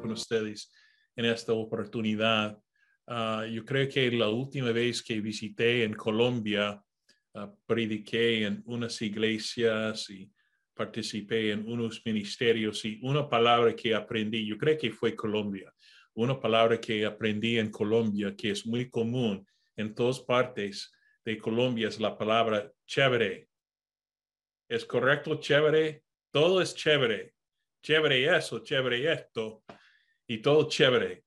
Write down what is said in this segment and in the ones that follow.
con ustedes en esta oportunidad. Ah, yo creo que la última vez que visité en Colombia, uh, prediqué en unas iglesias y participé en unos ministerios y una palabra que aprendí, yo creo que fue Colombia, una palabra que aprendí en Colombia que es muy común en todas partes de Colombia es la palabra chévere. ¿Es correcto? Chévere. Todo es chévere. Chévere eso, chévere esto y todo chévere.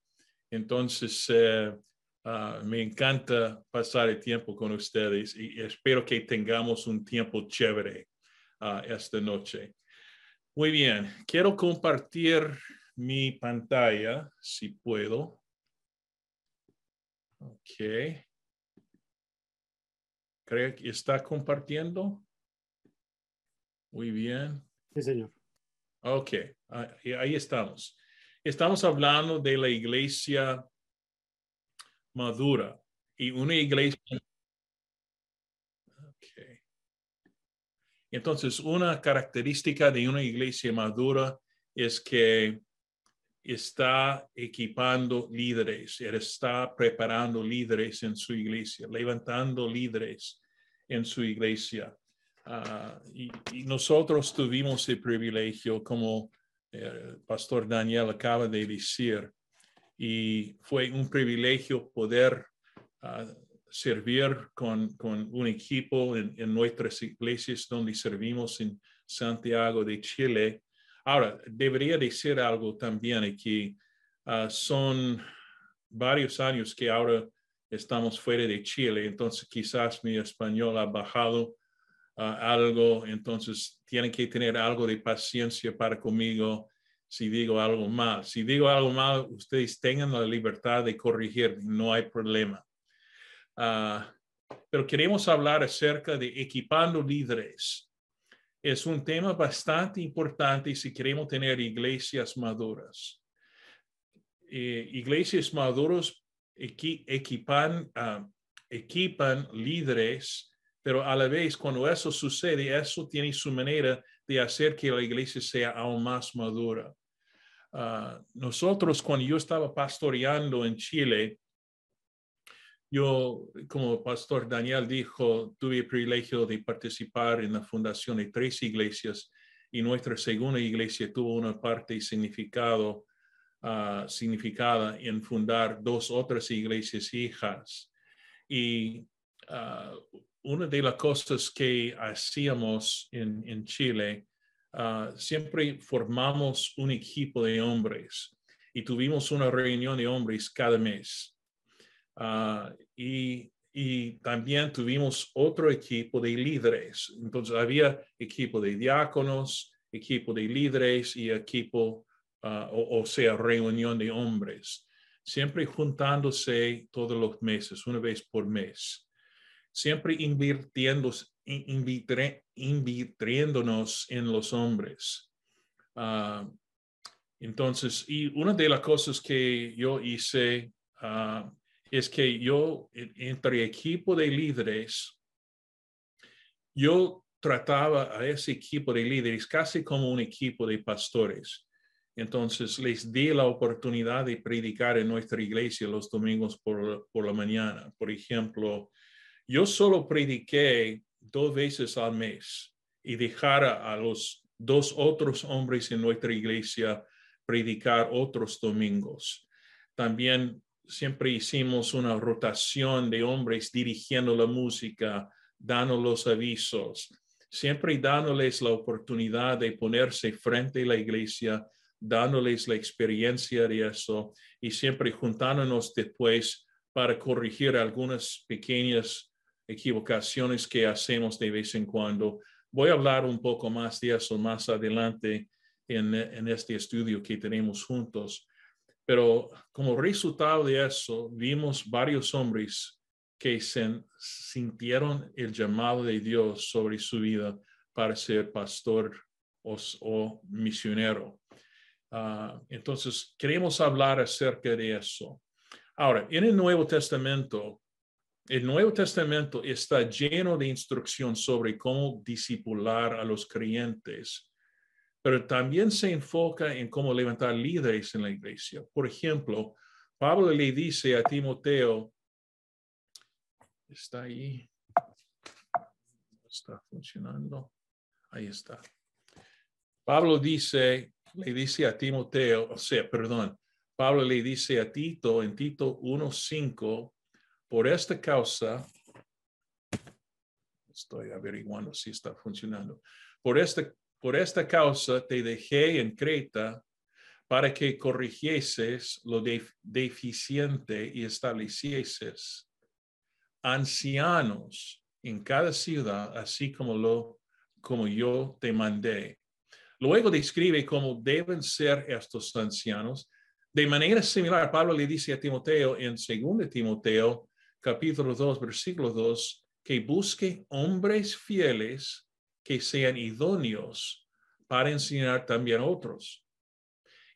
Entonces, eh, ah, me encanta pasar el tiempo con ustedes y espero que tengamos un tiempo chévere uh, esta noche. Muy bien, quiero compartir mi pantalla, si puedo. Ok. ¿Cree que está compartiendo? Muy bien. Sí, señor. Ok, ahí estamos. Estamos hablando de la iglesia madura y una iglesia Entonces, una característica de una iglesia madura es que está equipando líderes, está preparando líderes en su iglesia, levantando líderes en su iglesia. Ah, y, nosotros tuvimos el privilegio, como el eh, pastor Daniel acaba de decir, y fue un privilegio poder uh, servir con, un equipo en, nuestras iglesias donde servimos en Santiago de Chile. Ahora, debería decir algo también aquí. Uh, son varios años que ahora estamos fuera de Chile, entonces quizás mi español ha bajado algo, entonces tienen que tener algo de paciencia para conmigo si digo algo mal. Si digo algo mal, ustedes tengan la libertad de corregir, no hay problema. Ah, pero queremos hablar acerca de equipando líderes. Es un tema bastante importante si queremos tener iglesias maduras. Eh, iglesias maduras equipan, uh, equipan líderes, pero a la vez cuando eso sucede, eso tiene su manera de hacer que la iglesia sea aún más madura. Ah, nosotros, cuando yo estaba pastoreando en Chile, yo, como Pastor Daniel dijo, tuve el privilegio de participar en la fundación de tres iglesias y nuestra segunda iglesia tuvo una parte significado, uh, significada en fundar dos otras iglesias hijas. Y uh, una de las cosas que hacíamos en, Chile, uh, siempre formamos un equipo de hombres y tuvimos una reunión de hombres cada mes. Ah, y, también tuvimos otro equipo de líderes. Entonces había equipo de diáconos, equipo de líderes y equipo, o, o, sea, reunión de hombres, siempre juntándose todos los meses, una vez por mes, siempre invirtiéndonos en los hombres. Uh, entonces, y una de las cosas que yo hice uh, es que yo, entre equipo de líderes, yo trataba a ese equipo de líderes casi como un equipo de pastores. Entonces les di la oportunidad de predicar en nuestra iglesia los domingos por, por la mañana. Por ejemplo, yo solo prediqué dos veces al mes y dejara a los dos otros hombres en nuestra iglesia predicar otros domingos. También siempre hicimos una rotación de hombres dirigiendo la música, dando los avisos, siempre dándoles la oportunidad de ponerse frente a la iglesia, dándoles la experiencia de eso y siempre juntándonos después para corregir algunas pequeñas equivocaciones que hacemos de vez en cuando. Voy a hablar un poco más de eso más adelante en, en este estudio que tenemos juntos. Pero como resultado de eso, vimos varios hombres que se sintieron el llamado de Dios sobre su vida para ser pastor o, misionero. Ah, entonces, queremos hablar acerca de eso. Ahora, en el Nuevo Testamento, el Nuevo Testamento está lleno de instrucción sobre cómo disipular a los creyentes pero también se enfoca en cómo levantar líderes en la iglesia. Por ejemplo, Pablo le dice a Timoteo, está ahí, está funcionando, ahí está. Pablo dice, le dice a Timoteo, o sea, perdón, Pablo le dice a Tito en Tito 1.5, por esta causa, estoy averiguando si está funcionando, por esta, por esta causa te dejé en Creta para que corrigieses lo deficiente y establecieses ancianos en cada ciudad, así como lo como yo te mandé. Luego describe cómo deben ser estos ancianos. De manera similar, Pablo le dice a Timoteo en 2 Timoteo, capítulo 2, versículo 2, que busque hombres fieles que sean idóneos para enseñar también a otros.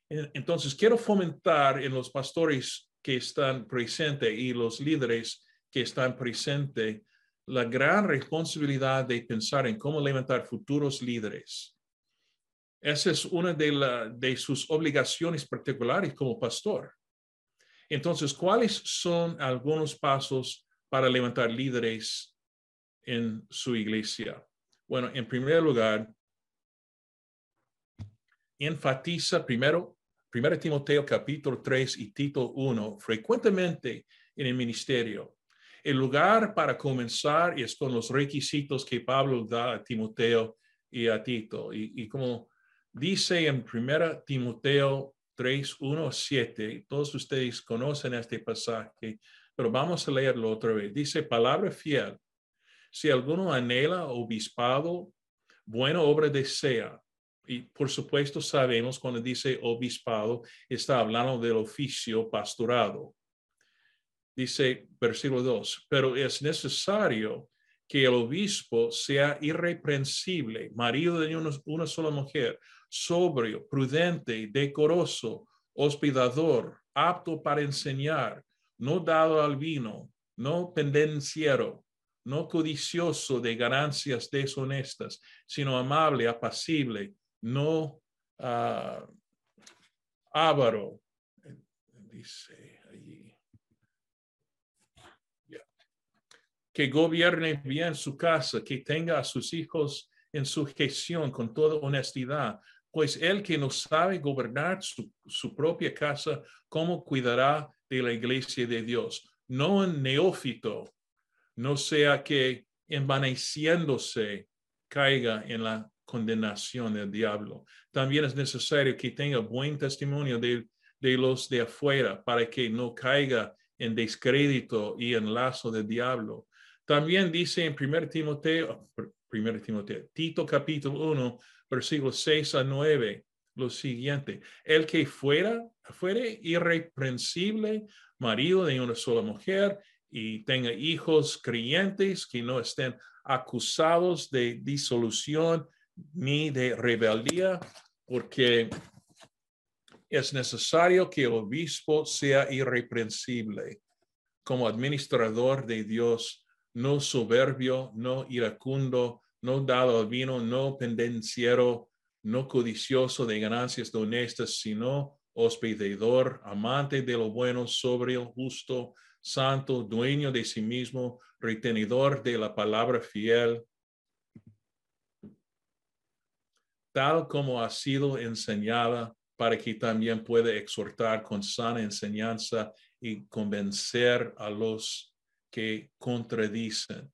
Entonces, quiero fomentar en los pastores que están presentes y los líderes que están presentes la gran responsabilidad de pensar en cómo levantar futuros líderes esa es una de, de sus obligaciones particulares como pastor. Entonces, ¿cuáles son algunos pasos para levantar líderes en su iglesia? Bueno, en primer lugar, enfatiza primero, 1 Timoteo capítulo 3 y Tito 1, frecuentemente en el ministerio. El lugar para comenzar es con los requisitos que Pablo da a Timoteo y a Tito. Y, como Dice en 1 Timoteo 3, 1, 7, todos ustedes conocen este pasaje, pero vamos a leerlo otra vez. Dice, palabra fiel, si alguno anhela obispado, buena obra desea. Y por supuesto sabemos cuando dice obispado, está hablando del oficio pastorado. Dice versículo 2, pero es necesario que el obispo sea irreprensible, marido de una sola mujer, sobrio, prudente, decoroso, hospedador, apto para enseñar, no dado al vino, no pendenciero, no codicioso de ganancias deshonestas, sino amable, apacible, no uh, avaro. Dice allí. Que gobierne bien su casa, que tenga a sus hijos en su gestión con toda honestidad, pues el que no sabe gobernar su, propia casa, ¿cómo cuidará de la iglesia de Dios? No un neófito, no sea que envaneciéndose caiga en la condenación del diablo. También es necesario que tenga buen testimonio de, de los de afuera para que no caiga en descrédito y en lazo del diablo. También dice en 1 Timoteo, 1 Timoteo, Tito capítulo 1, versículos 6 a 9, lo siguiente, el que fuera, fuere irreprensible, marido de una sola mujer y tenga hijos creyentes que no estén acusados de disolución ni de rebeldía, porque es necesario que el obispo sea irreprensible como administrador de Dios, no soberbio, no iracundo, no dado al vino, no pendenciero, no codicioso de ganancias honestas, sino hospedador, amante de lo bueno, sobrio, justo, santo, dueño de sí mismo, retenedor de la palabra fiel, tal como ha sido enseñada, para que también pueda exhortar con sana enseñanza y convencer a los que contradicen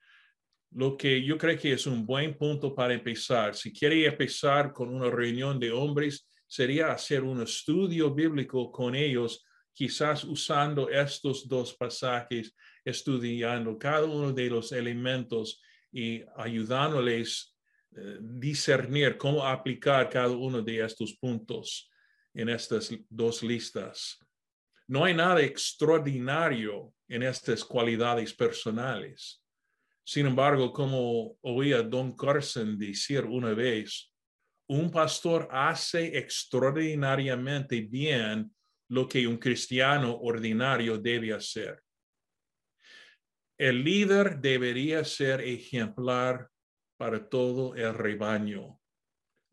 lo que yo creo que es un buen punto para empezar. Si quiere empezar con una reunión de hombres, sería hacer un estudio bíblico con ellos, quizás usando estos dos pasajes, estudiando cada uno de los elementos y ayudándoles eh, discernir cómo aplicar cada uno de estos puntos en estas dos listas. No hay nada extraordinario en estas cualidades personales sin embargo, como oía Don Carson decir una vez, un pastor hace extraordinariamente bien lo que un cristiano ordinario debe hacer. El líder debería ser ejemplar para todo el rebaño.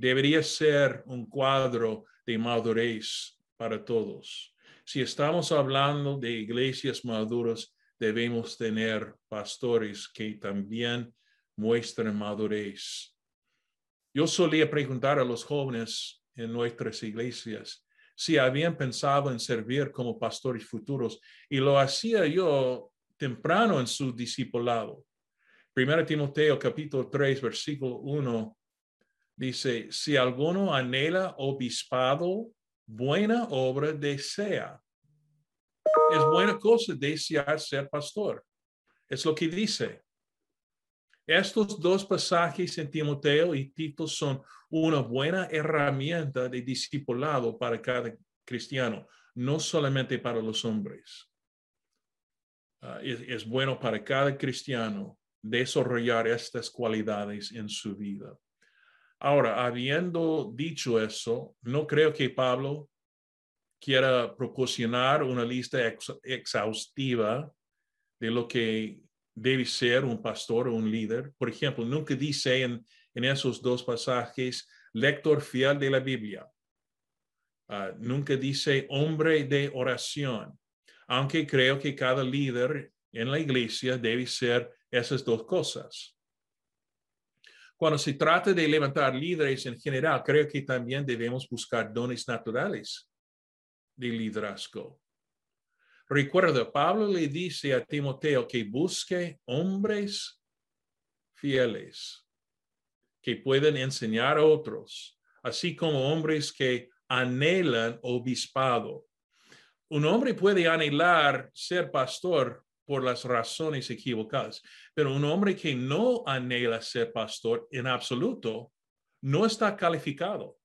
debería ser un cuadro de madurez para todos. Si estamos hablando de iglesias maduras, debemos tener pastores que también muestren madurez. Yo solía preguntar a los jóvenes en nuestras iglesias si habían pensado en servir como pastores futuros y lo hacía yo temprano en su discipulado. Primero Timoteo capítulo 3 versículo 1 dice, si alguno anhela obispado, buena obra desea. Es buena cosa desear ser pastor. Es lo que dice. Estos dos pasajes en Timoteo y Tito son una buena herramienta de discipulado para cada cristiano, no solamente para los hombres. Ah, es, bueno para cada cristiano desarrollar estas cualidades en su vida. Ahora, habiendo dicho eso, no creo que Pablo quiera proporcionar una lista exhaustiva de lo que debe ser un pastor o un líder. Por ejemplo, nunca dice en, esos dos pasajes lector fiel de la Biblia. Ah, nunca dice hombre de oración, aunque creo que cada líder en la iglesia debe ser esas dos cosas. Cuando se trata de levantar líderes en general, creo que también debemos buscar dones naturales de liderazgo. Recuerda, Pablo le dice a Timoteo que busque hombres fieles que pueden enseñar a otros, así como hombres que anhelan obispado. Un hombre puede anhelar ser pastor por las razones equivocadas, pero un hombre que no anhela ser pastor en absoluto no está calificado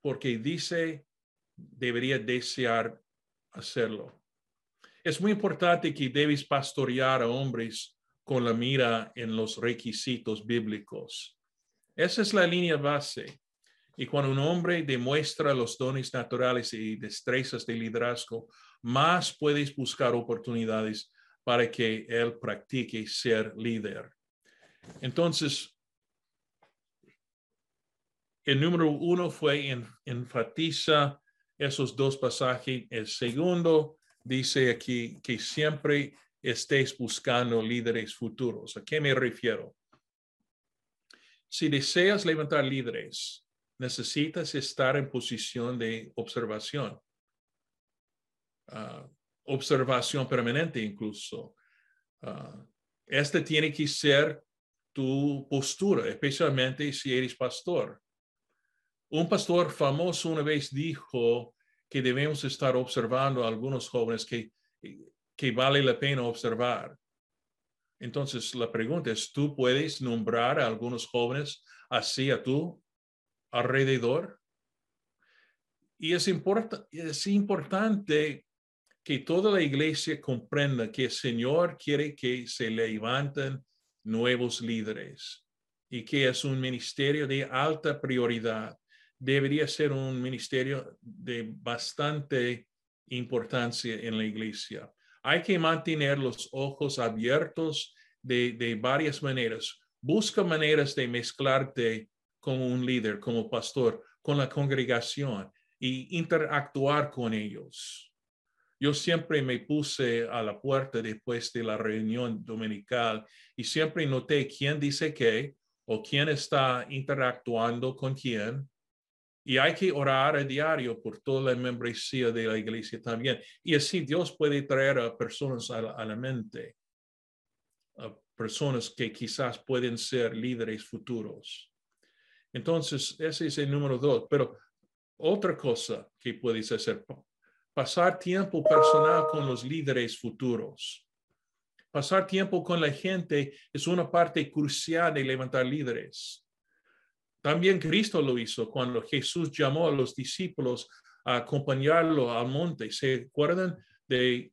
porque dice debería desear hacerlo. Es muy importante que debes pastorear a hombres con la mira en los requisitos bíblicos. Esa es la línea base. Y cuando un hombre demuestra los dones naturales y destrezas de liderazgo, más puedes buscar oportunidades para que él practique ser líder. Entonces, el número uno fue en, enfatiza esos dos pasajes. El segundo dice aquí que siempre estés buscando líderes futuros. ¿A qué me refiero? Si deseas levantar líderes, necesitas estar en posición de observación, ah, observación permanente incluso. Uh, este tiene que ser tu postura, especialmente si eres pastor. Un pastor famoso una vez dijo que debemos estar observando a algunos jóvenes que, que vale la pena observar. Entonces, la pregunta es, ¿tú puedes nombrar a algunos jóvenes así a tu alrededor? Y es, es importante que toda la iglesia comprenda que el Señor quiere que se levanten nuevos líderes y que es un ministerio de alta prioridad debería ser un ministerio de bastante importancia en la iglesia. Hay que mantener los ojos abiertos de, varias maneras. Busca maneras de mezclarte como un líder, como pastor, con la congregación y interactuar con ellos. Yo siempre me puse a la puerta después de la reunión dominical y siempre noté quién dice qué o quién está interactuando con quién y hay que orar a diario por toda la membresía de la iglesia también. Y así Dios puede traer a personas a la, mente, a personas que quizás pueden ser líderes futuros. Entonces, ese es el número dos. Pero otra cosa que puedes hacer, pasar tiempo personal con los líderes futuros. Pasar tiempo con la gente es una parte crucial de levantar líderes. También Cristo lo hizo cuando Jesús llamó a los discípulos a acompañarlo al monte. ¿Se acuerdan de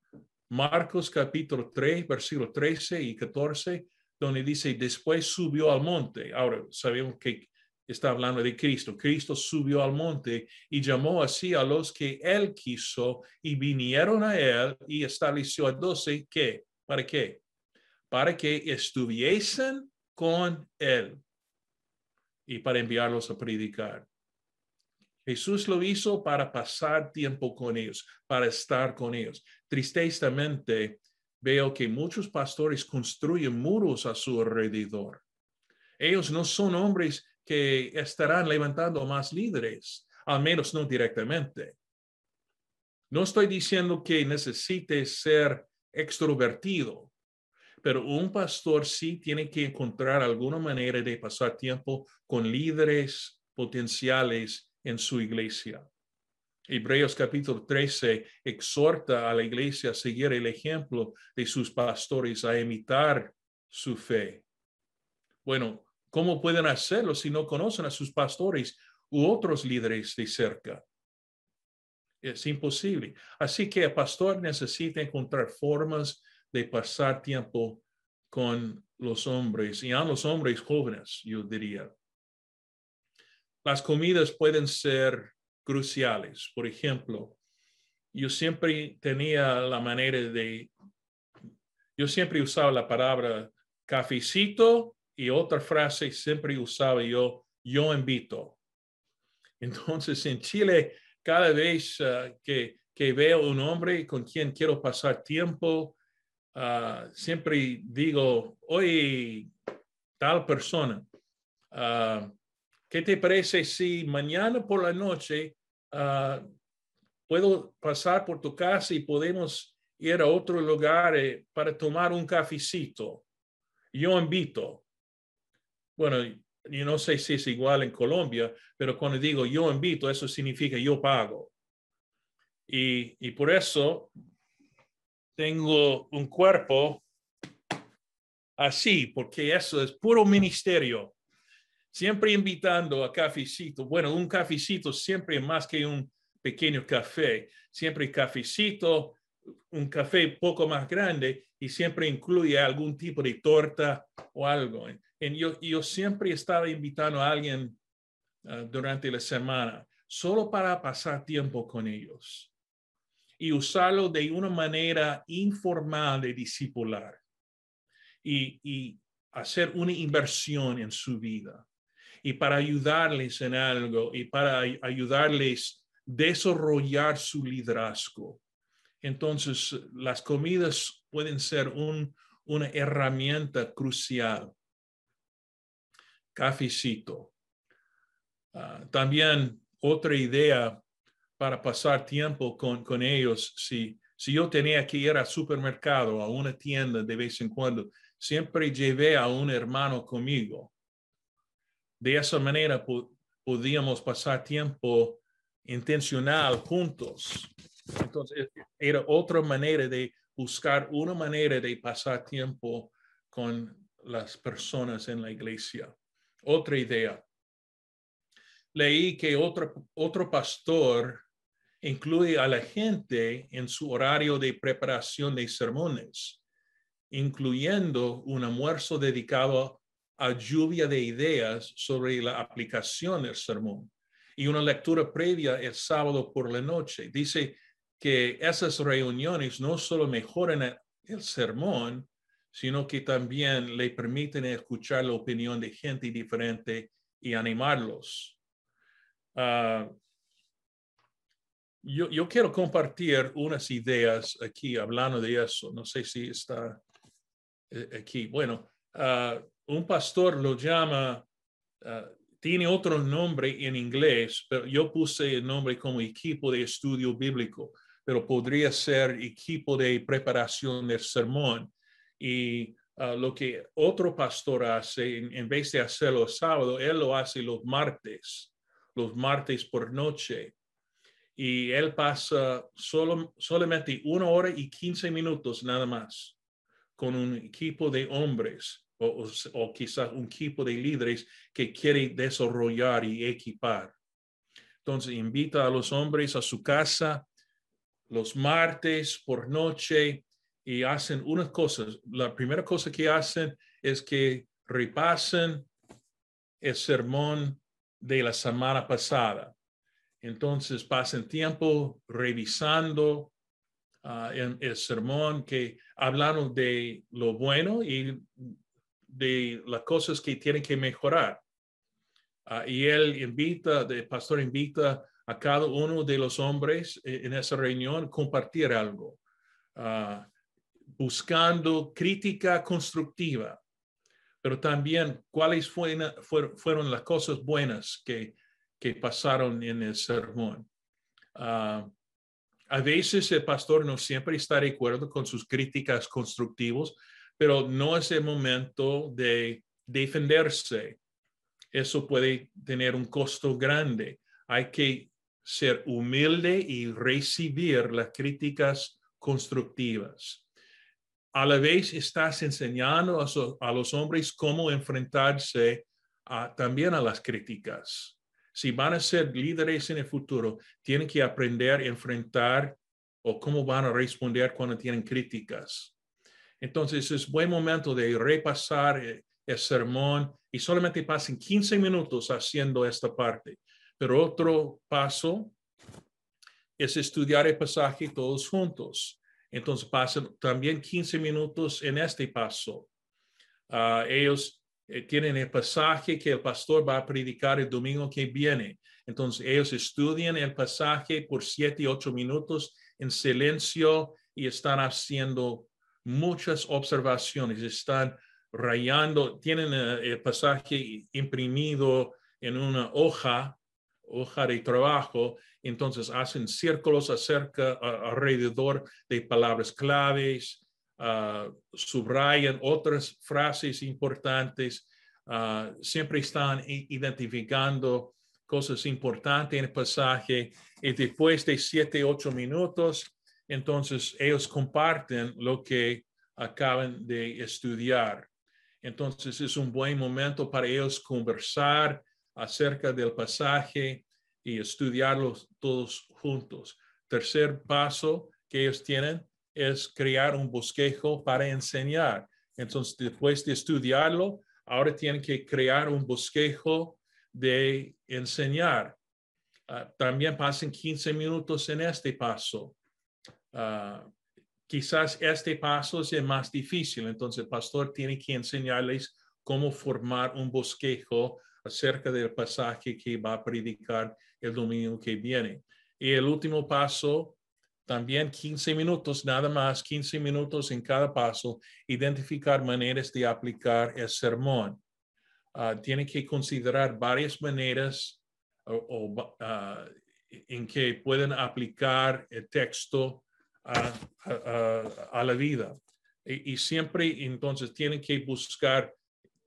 Marcos capítulo 3, versículo 13 y 14, donde dice, después subió al monte? Ahora sabemos que está hablando de Cristo. Cristo subió al monte y llamó así a los que él quiso y vinieron a él y estableció a doce que, ¿para qué? Para que estuviesen con él y para enviarlos a predicar. Jesús lo hizo para pasar tiempo con ellos, para estar con ellos. Tristezamente, veo que muchos pastores construyen muros a su alrededor. Ellos no son hombres que estarán levantando más líderes, al menos no directamente. No estoy diciendo que necesite ser extrovertido, pero un pastor sí tiene que encontrar alguna manera de pasar tiempo con líderes potenciales en su iglesia. Hebreos capítulo 13 exhorta a la iglesia a seguir el ejemplo de sus pastores, a imitar su fe. Bueno, ¿cómo pueden hacerlo si no conocen a sus pastores u otros líderes de cerca? Es imposible. Así que el pastor necesita encontrar formas de pasar tiempo con los hombres y a los hombres jóvenes, yo diría. Las comidas pueden ser cruciales. Por ejemplo, yo siempre tenía la manera de, yo siempre usaba la palabra cafecito y otra frase siempre usaba yo, yo invito. Entonces en Chile cada vez ah, que, que, veo un hombre con quien quiero pasar tiempo, ah, siempre digo, oye, tal persona, uh, ¿qué te parece si mañana por la noche puedo pasar por tu casa y podemos ir a otro lugar eh, para tomar un cafecito? Yo invito. Bueno, yo no sé si es igual en Colombia, pero cuando digo yo invito, eso significa yo pago. Y, y por eso tengo un cuerpo así, porque eso es puro ministerio. Siempre invitando a cafecito. Bueno, un cafecito siempre más que un pequeño café. Siempre cafecito, un café poco más grande y siempre incluye algún tipo de torta o algo yo, yo siempre estaba invitando a alguien ah, durante la semana solo para pasar tiempo con ellos y usarlo de una manera informal de discipular y, y hacer una inversión en su vida y para ayudarles en algo y para ayudarles desarrollar su liderazgo. Entonces, las comidas pueden ser un, una herramienta crucial cafecito. Ah, también otra idea para pasar tiempo con, con ellos, si, si yo tenía que ir al supermercado, a una tienda de vez en cuando, siempre llevé a un hermano conmigo. De esa manera podíamos pasar tiempo intencional juntos. Entonces, era otra manera de buscar una manera de pasar tiempo con las personas en la iglesia otra idea. Leí que otro, otro pastor incluye a la gente en su horario de preparación de sermones, incluyendo un almuerzo dedicado a lluvia de ideas sobre la aplicación del sermón y una lectura previa el sábado por la noche. Dice que esas reuniones no solo mejoran el sermón, sino que también le permiten escuchar la opinión de gente diferente y animarlos. Ah, yo, yo, quiero compartir unas ideas aquí hablando de eso. No sé si está eh, aquí. Bueno, ah, un pastor lo llama, ah, tiene otro nombre en inglés, pero yo puse el nombre como equipo de estudio bíblico, pero podría ser equipo de preparación del sermón y ah, lo que otro pastor hace, en, vez de hacerlo sábado, él lo hace los martes, los martes por noche. Y él pasa solo, solamente una hora y quince minutos nada más con un equipo de hombres o, o, quizás un equipo de líderes que quiere desarrollar y equipar. Entonces invita a los hombres a su casa los martes por noche y hacen unas cosas. La primera cosa que hacen es que repasen el sermón de la semana pasada. Entonces pasen tiempo revisando ah, el sermón que hablaron de lo bueno y de las cosas que tienen que mejorar. Ah, y él invita, el pastor invita a cada uno de los hombres eh, en esa reunión compartir algo, ah, buscando crítica constructiva, pero también cuáles fueron, las cosas buenas que, que pasaron en el sermón. Ah, a veces el pastor no siempre está de acuerdo con sus críticas constructivas, pero no es el momento de defenderse. Eso puede tener un costo grande. Hay que ser humilde y recibir las críticas constructivas. A la vez estás enseñando a, los hombres cómo enfrentarse también a las críticas. Si van a ser líderes en el futuro, tienen que aprender a enfrentar o cómo van a responder cuando tienen críticas. Entonces es buen momento de repasar eh, el sermón y solamente pasen 15 minutos haciendo esta parte. Pero otro paso es estudiar el pasaje todos juntos. Entonces pasen también 15 minutos en este paso. Ah, ellos eh, tienen el pasaje que el pastor va a predicar el domingo que viene. Entonces ellos estudian el pasaje por siete, ocho minutos en silencio y están haciendo muchas observaciones, están rayando, tienen eh, el pasaje imprimido en una hoja, hoja de trabajo, entonces hacen círculos acerca, alrededor de palabras claves, uh, subrayan otras frases importantes, uh, siempre están identificando cosas importantes en el pasaje y después de siete, ocho minutos, entonces ellos comparten lo que acaban de estudiar. Entonces es un buen momento para ellos conversar acerca del pasaje y estudiarlos todos juntos. Tercer paso que ellos tienen es crear un bosquejo para enseñar. Entonces, después de estudiarlo, ahora tienen que crear un bosquejo de enseñar. Ah, también pasen 15 minutos en este paso. Ah, quizás este paso es el más difícil, entonces el pastor tiene que enseñarles cómo formar un bosquejo acerca del pasaje que va a predicar el domingo que viene. Y el último paso, también 15 minutos, nada más, 15 minutos en cada paso, identificar maneras de aplicar el sermón. Uh, tiene que considerar varias maneras ah, en que pueden aplicar el texto a, la vida. Y, siempre entonces tienen que buscar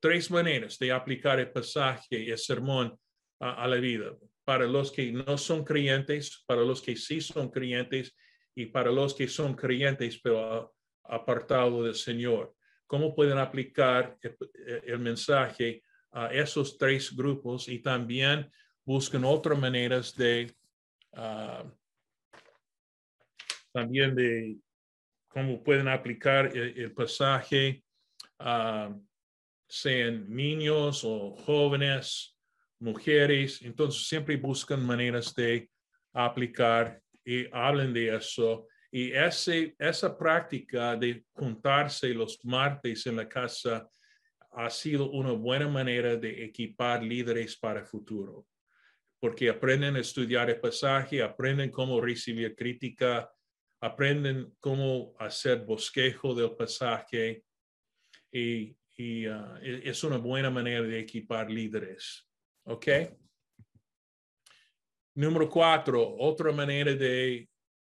tres maneras de aplicar el pasaje, el sermón a, la vida. Para los que no son creyentes, para los que sí son creyentes y para los que son creyentes pero apartado del Señor. ¿Cómo pueden aplicar el, mensaje a esos tres grupos y también buscan otras maneras de también de cómo pueden aplicar el, pasaje, uh, sean niños o jóvenes, mujeres. Entonces siempre buscan maneras de aplicar y hablen de eso. Y ese, esa práctica de juntarse los martes en la casa ha sido una buena manera de equipar líderes para el futuro, porque aprenden a estudiar el pasaje, aprenden cómo recibir crítica, aprenden cómo hacer bosquejo del pasaje y, ah, e, es una buena manera de equipar líderes. ¿Ok? Número cuatro, otra manera de,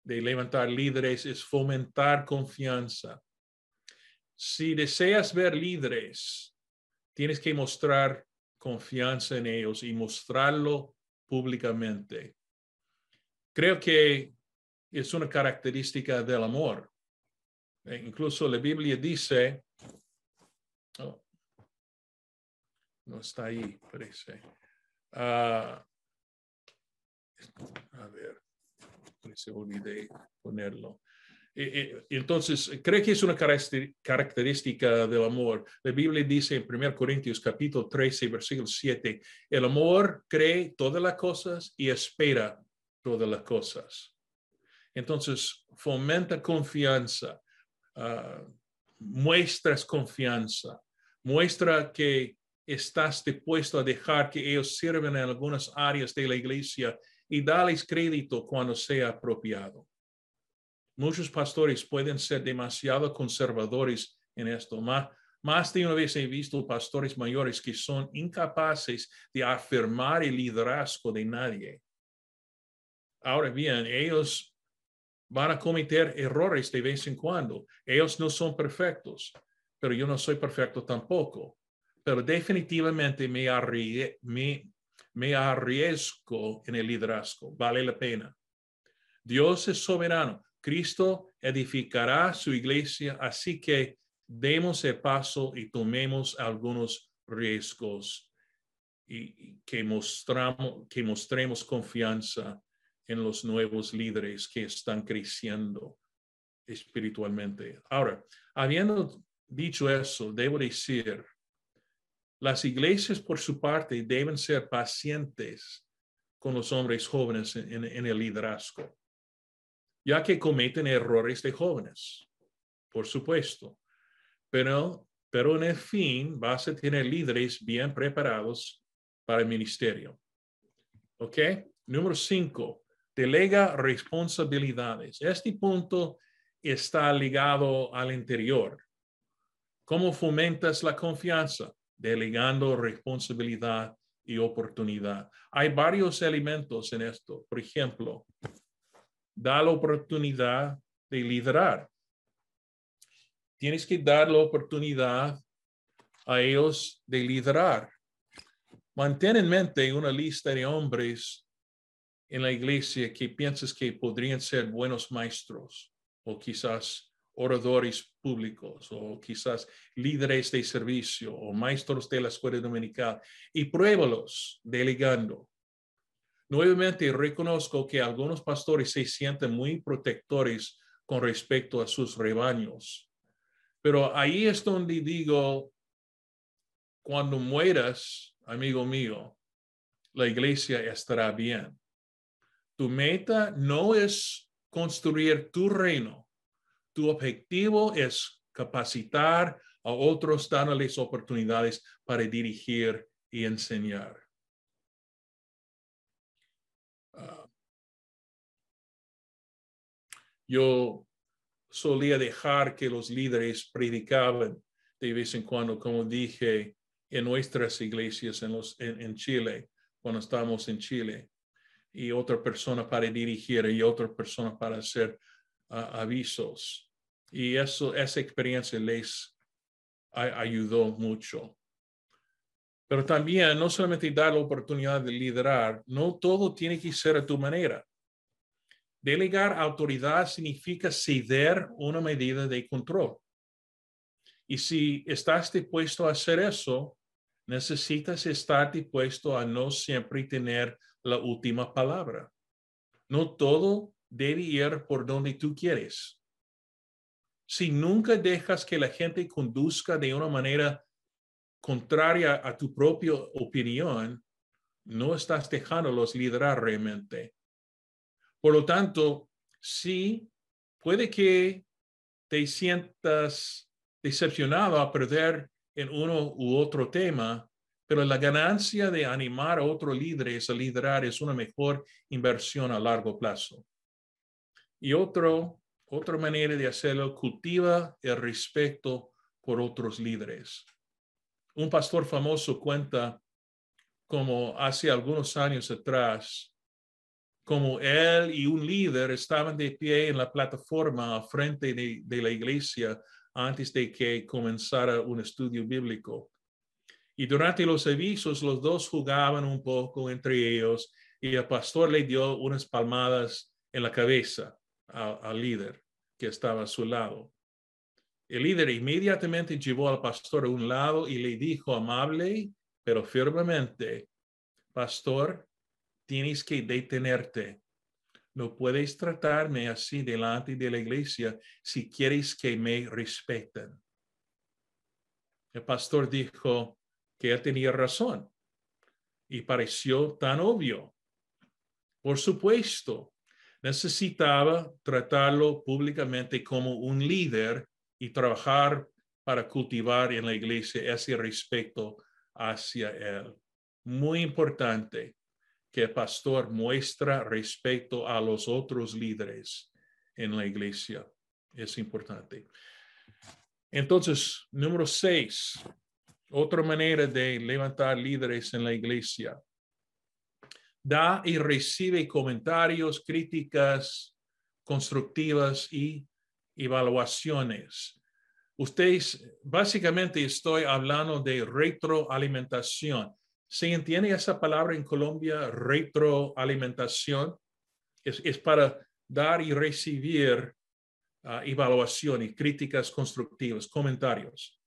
de levantar líderes es fomentar confianza. Si deseas ver líderes, tienes que mostrar confianza en ellos y mostrarlo públicamente. Creo que es una característica del amor. E incluso la Biblia dice, oh, no está ahí, parece. Ah, a ver, se olvidé ponerlo. entonces, creo que es una característica del amor. La Biblia dice en 1 Corintios capítulo 13, versículo 7, el amor cree todas las cosas y espera todas las cosas. Entonces, fomenta confianza, uh, muestras confianza, muestra que estás dispuesto a dejar que ellos sirvan en algunas áreas de la iglesia y darles crédito cuando sea apropiado. Muchos pastores pueden ser demasiado conservadores en esto. Más, más de una vez he visto pastores mayores que son incapaces de afirmar el liderazgo de nadie. Ahora bien, ellos van a cometer errores de vez en cuando. Ellos no son perfectos, pero yo no soy perfecto tampoco. Pero definitivamente me, me, me arriesgo en el liderazgo. Vale la pena. Dios es soberano. Cristo edificará su iglesia, así que demos el paso y tomemos algunos riesgos y que, mostramos, que mostremos confianza en los nuevos líderes que están creciendo espiritualmente. Ahora, habiendo dicho eso, debo decir, las iglesias por su parte deben ser pacientes con los hombres jóvenes en, el liderazgo, ya que cometen errores de jóvenes, por supuesto. Pero, pero en el fin vas a tener líderes bien preparados para el ministerio. ¿Ok? Número cinco, delega responsabilidades. Este punto está ligado al interior. ¿Cómo fomentas la confianza? Delegando responsabilidad y oportunidad. Hay varios elementos en esto. Por ejemplo, da la oportunidad de liderar. Tienes que dar la oportunidad a ellos de liderar. Mantén en mente una lista de hombres en la iglesia que piensas que podrían ser buenos maestros o quizás oradores públicos o quizás líderes de servicio o maestros de la escuela dominical y pruébalos delegando. Nuevamente reconozco que algunos pastores se sienten muy protectores con respecto a sus rebaños, pero ahí es donde digo, cuando mueras, amigo mío, la iglesia estará bien. Tu meta no es construir tu reino. Tu objetivo es capacitar a otros dándoles oportunidades para dirigir y enseñar. Ah, yo solía dejar que los líderes predicaban de vez en cuando, como dije, en nuestras iglesias en, los, en Chile, cuando estábamos en Chile y otra persona para dirigir y otra persona para hacer ah, avisos. Y eso, esa experiencia les ayudó mucho. Pero también no solamente dar la oportunidad de liderar, no todo tiene que ser a tu manera. Delegar autoridad significa ceder una medida de control. Y si estás dispuesto a hacer eso, necesitas estar dispuesto a no siempre tener la última palabra. No todo debe ir por donde tú quieres. Si nunca dejas que la gente conduzca de una manera contraria a tu propia opinión, no estás dejándolos liderar realmente. Por lo tanto, sí, puede que te sientas decepcionado a perder en uno u otro tema, pero la ganancia de animar a otros líderes a liderar es una mejor inversión a largo plazo. Y otro, otra manera de hacerlo, cultiva el respeto por otros líderes. Un pastor famoso cuenta como hace algunos años atrás, como él y un líder estaban de pie en la plataforma frente de, de la iglesia antes de que comenzara un estudio bíblico. Y durante los avisos, los dos jugaban un poco entre ellos y el pastor le dio unas palmadas en la cabeza al, líder que estaba a su lado. El líder inmediatamente llevó al pastor a un lado y le dijo amable, pero firmemente, pastor, tienes que detenerte. No puedes tratarme así delante de la iglesia si quieres que me respeten. El pastor dijo, que él tenía razón y pareció tan obvio. Por supuesto, necesitaba tratarlo públicamente como un líder y trabajar para cultivar en la iglesia ese respeto hacia él. Muy importante que el pastor muestra respeto a los otros líderes en la iglesia. Es importante. Entonces, número seis, otra manera de levantar líderes en la iglesia. Da y recibe comentarios, críticas constructivas y evaluaciones. Ustedes, básicamente estoy hablando de retroalimentación. ¿Se entiende esa palabra en Colombia, retroalimentación? Es, es para dar y recibir uh, evaluación y críticas constructivas, comentarios.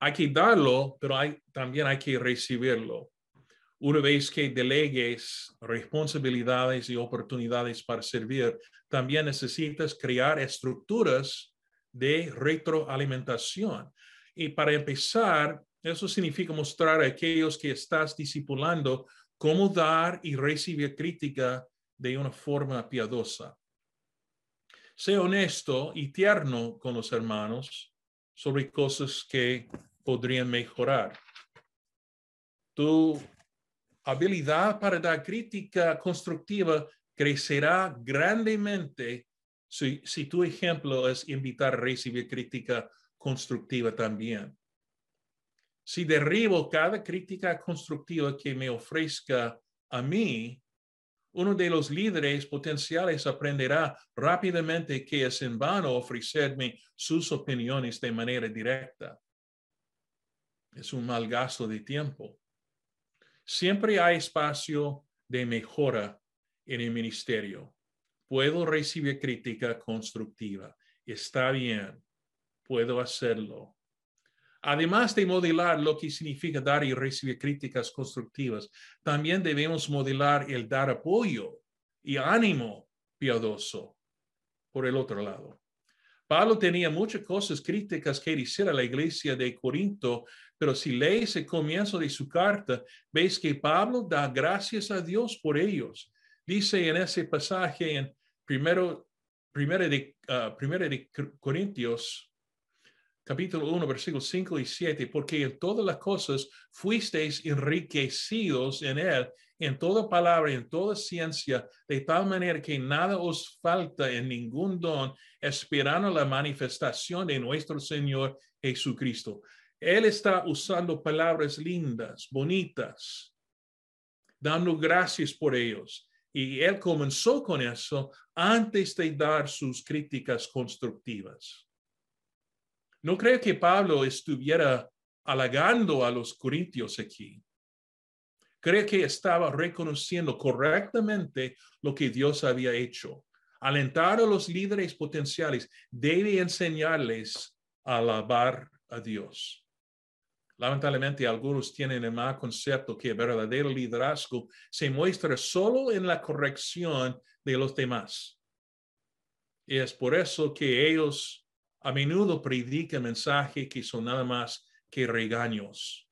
Hay que darlo, pero también hay que recibirlo. Una vez que delegues responsabilidades y oportunidades para servir, también necesitas crear estructuras de retroalimentación. Y para empezar, eso significa mostrar a aquellos que estás discipulando cómo dar y recibir crítica de una forma piadosa. Sé honesto y tierno con los hermanos sobre cosas que podrían mejorar. Tu habilidad para dar crítica constructiva crecerá grandemente si, si tu ejemplo es invitar a recibir crítica constructiva también. Si derribo cada crítica constructiva que me ofrezca a mí, uno de los líderes potenciales aprenderá rápidamente que es en vano ofrecerme sus opiniones de manera directa. Es un mal gasto de tiempo. Siempre hay espacio de mejora en el ministerio. Puedo recibir crítica constructiva. Está bien. Puedo hacerlo. Además de modelar lo que significa dar y recibir críticas constructivas, también debemos modelar el dar apoyo y ánimo piadoso por el otro lado. Pablo tenía muchas cosas críticas que decir a la iglesia de Corinto, pero si lees el comienzo de su carta, ves que Pablo da gracias a Dios por ellos. Dice en ese pasaje en primero, primero de, uh, primero de Corintios, capítulo 1, versículos 5 y 7, porque en todas las cosas fuisteis enriquecidos en él en toda palabra, en toda ciencia, de tal manera que nada os falta en ningún don, esperando la manifestación de nuestro Señor Jesucristo. Él está usando palabras lindas, bonitas, dando gracias por ellos. Y él comenzó con eso antes de dar sus críticas constructivas. No creo que Pablo estuviera halagando a los corintios aquí cree que estaba reconociendo correctamente lo que Dios había hecho. Alentar a los líderes potenciales debe enseñarles a alabar a Dios. Lamentablemente, algunos tienen el mal concepto que el verdadero liderazgo se muestra solo en la corrección de los demás. Y es por eso que ellos a menudo predican mensajes que son nada más que regaños.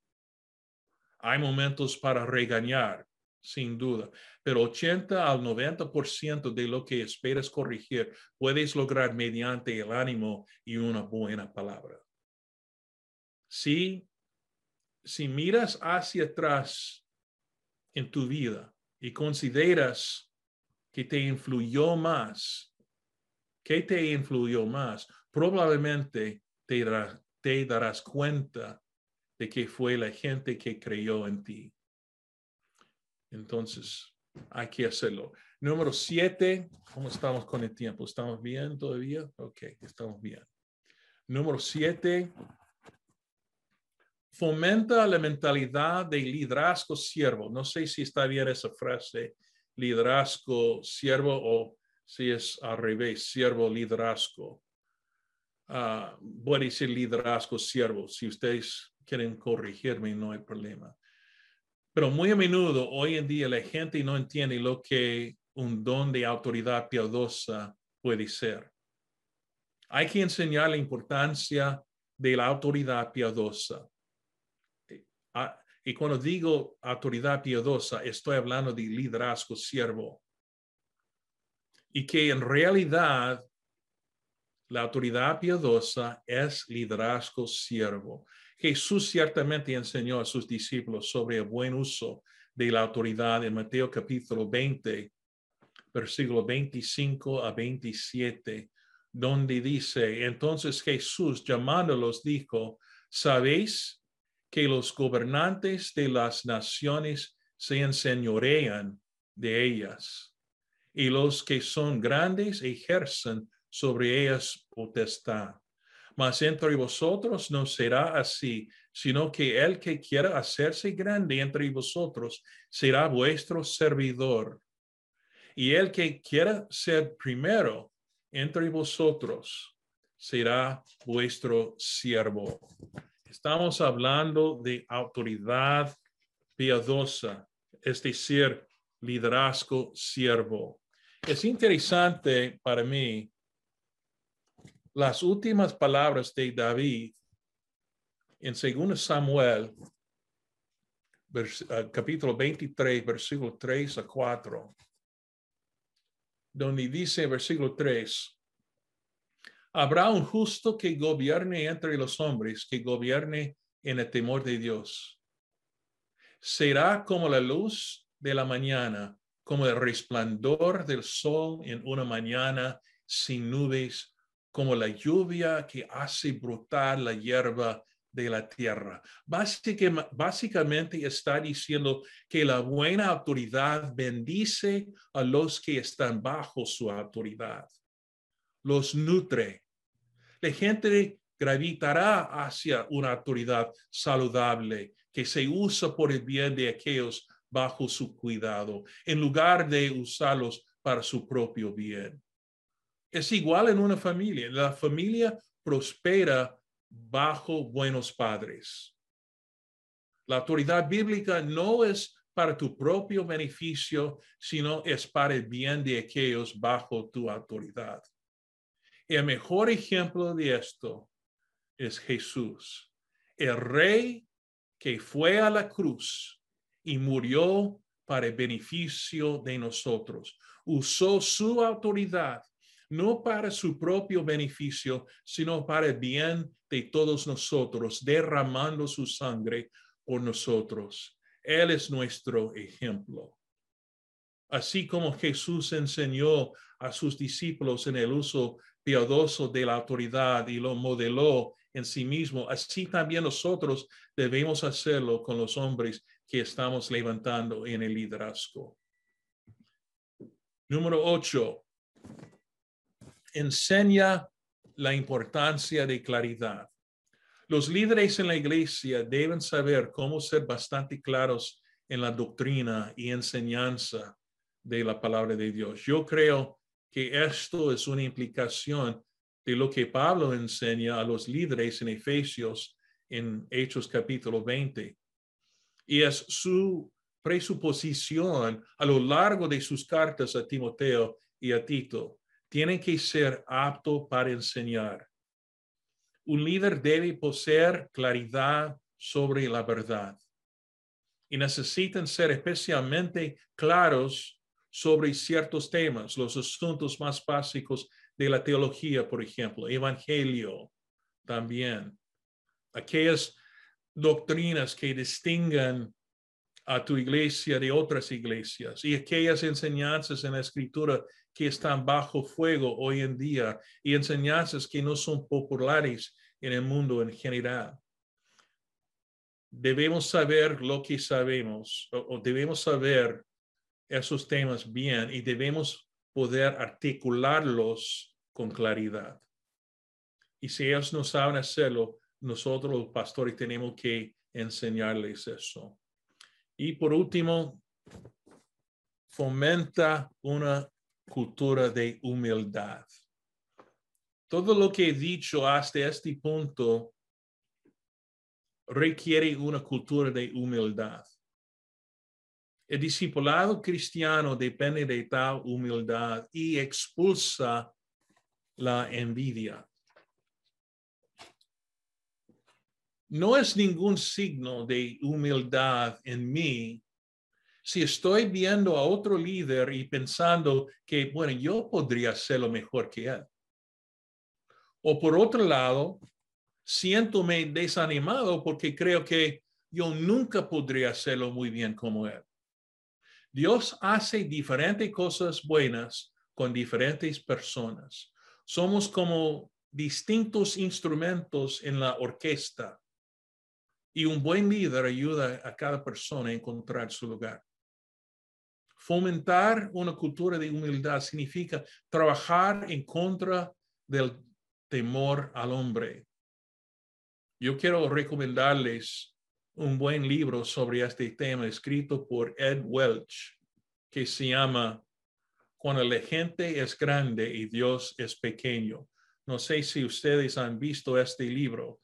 Hay momentos para regañar, sin duda, pero 80 al 90% de lo que esperas corregir puedes lograr mediante el ánimo y una buena palabra. Si, si miras hacia atrás en tu vida y consideras que te influyó más, que te influyó más, probablemente te, te darás cuenta de que fue la gente que creyó en ti. Entonces, hay que hacerlo. Número siete, ¿cómo estamos con el tiempo? ¿Estamos bien todavía? Ok, estamos bien. Número siete, fomenta la mentalidad de liderazgo siervo. No sé si está bien esa frase, liderazgo siervo o si es al revés, siervo liderazgo. Uh, voy a decir liderazgo siervo. Si ustedes quieren corregirme, no hay problema. Pero muy a menudo, hoy en día, la gente no entiende lo que un don de autoridad piadosa puede ser. Hay que enseñar la importancia de la autoridad piadosa. Ah, y cuando digo autoridad piadosa, estoy hablando de liderazgo siervo. Y que en realidad La autoridad piadosa es liderazgo siervo. Jesús ciertamente enseñó a sus discípulos sobre el buen uso de la autoridad en Mateo capítulo 20, versículo 25 a 27, donde dice, entonces Jesús llamándolos dijo, ¿sabéis que los gobernantes de las naciones se enseñorean de ellas y los que son grandes ejercen sobre ellas potestad? Mas entre vosotros no será así, sino que el que quiera hacerse grande entre vosotros será vuestro servidor. Y el que quiera ser primero entre vosotros será vuestro siervo. Estamos hablando de autoridad piadosa, es decir, liderazgo siervo. Es interesante para mí las últimas palabras de David en 2 Samuel, eh, capítulo 23, versículo 3 a 4, donde dice, versículo 3, habrá un justo que gobierne entre los hombres, que gobierne en el temor de Dios. Será como la luz de la mañana, como el resplandor del sol en una mañana sin nubes como la lluvia que hace brotar la hierba de la tierra. Básicamente está diciendo que la buena autoridad bendice a los que están bajo su autoridad, los nutre. La gente gravitará hacia una autoridad saludable que se usa por el bien de aquellos bajo su cuidado, en lugar de usarlos para su propio bien. Es igual en una familia. La familia prospera bajo buenos padres. La autoridad bíblica no es para tu propio beneficio, sino es para el bien de aquellos bajo tu autoridad. El mejor ejemplo de esto es Jesús, el rey que fue a la cruz y murió para el beneficio de nosotros. Usó su autoridad no para su propio beneficio, sino para el bien de todos nosotros, derramando su sangre por nosotros. Él es nuestro ejemplo. Así como Jesús enseñó a sus discípulos en el uso piadoso de la autoridad y lo modeló en sí mismo, así también nosotros debemos hacerlo con los hombres que estamos levantando en el liderazgo. Número ocho, enseña la importancia de claridad. Los líderes en la iglesia deben saber cómo ser bastante claros en la doctrina y enseñanza de la palabra de Dios. Yo creo que esto es una implicación de lo que Pablo enseña a los líderes en Efesios en Hechos capítulo 20. Y es su presuposición a lo largo de sus cartas a Timoteo y a Tito tiene que ser apto para enseñar. Un líder debe poseer claridad sobre la verdad y necesitan ser especialmente claros sobre ciertos temas, los asuntos más básicos de la teología, por ejemplo, evangelio también, aquellas doctrinas que distingan a tu iglesia de otras iglesias y aquellas enseñanzas en la escritura que están bajo fuego hoy en día y enseñanzas que no son populares en el mundo en general. Debemos saber lo que sabemos o, debemos saber esos temas bien y debemos poder articularlos con claridad. Y si ellos no saben hacerlo, nosotros los pastores tenemos que enseñarles eso. Y por último, fomenta una cultura de humildad. Todo lo que he dicho hasta este punto requiere una cultura de humildad. El discipulado cristiano depende de tal humildad y expulsa la envidia. No es ningún signo de humildad en mí si estoy viendo a otro líder y pensando que, bueno, yo podría hacerlo mejor que él. O por otro lado, siéntome desanimado porque creo que yo nunca podría hacerlo muy bien como Él. Dios hace diferentes cosas buenas con diferentes personas. Somos como distintos instrumentos en la orquesta y un buen líder ayuda a cada persona a encontrar su lugar. Fomentar una cultura de humildad significa trabajar en contra del temor al hombre. Yo quiero recomendarles un buen libro sobre este tema escrito por Ed Welch que se llama Cuando la gente es grande y Dios es pequeño. No sé si ustedes han visto este libro,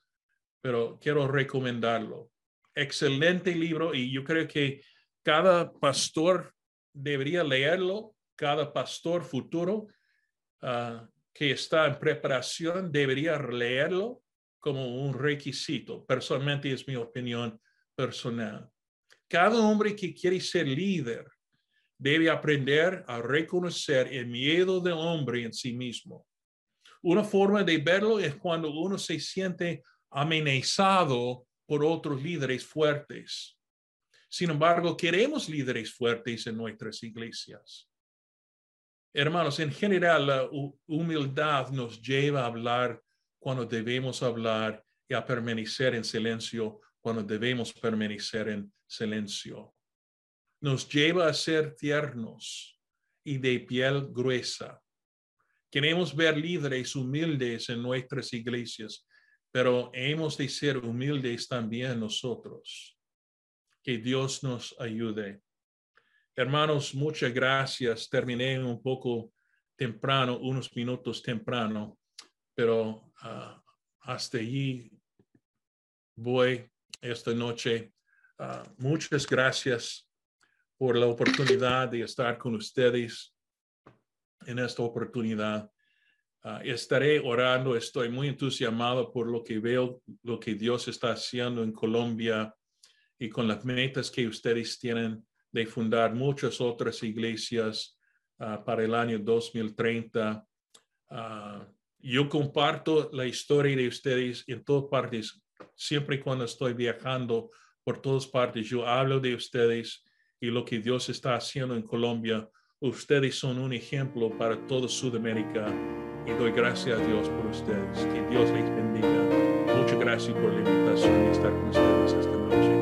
pero quiero recomendarlo. Excelente libro y yo creo que cada pastor debería leerlo, cada pastor futuro ah, que está en preparación debería leerlo como un requisito. Personalmente es mi opinión personal. Cada hombre que quiere ser líder debe aprender a reconocer el miedo del hombre en sí mismo. Una forma de verlo es cuando uno se siente amenazado por otros líderes fuertes. Sin embargo, queremos líderes fuertes en nuestras iglesias. Hermanos, en general, la humildad nos lleva a hablar cuando debemos hablar y a permanecer en silencio cuando debemos permanecer en silencio. Nos lleva a ser tiernos y de piel gruesa. Queremos ver líderes humildes en nuestras iglesias, pero hemos de ser humildes también nosotros. Que Dios nos ayude. Hermanos, muchas gracias. Terminé un poco temprano, unos minutos temprano, pero ah, hasta allí voy esta noche. Ah, muchas gracias por la oportunidad de estar con ustedes en esta oportunidad. Ah, estaré orando, estoy muy entusiasmado por lo que veo, lo que Dios está haciendo en Colombia y con las metas que ustedes tienen de fundar muchas otras iglesias ah, para el año 2030. yo comparto la historia de ustedes en todas partes siempre cuando estoy viajando por todas partes, yo hablo de ustedes y lo que Dios está haciendo en Colombia. Ustedes son un ejemplo para toda Sudamérica y doy gracias a Dios por ustedes. Que Dios les bendiga. Muchas gracias por la invitación de estar con ustedes esta noche.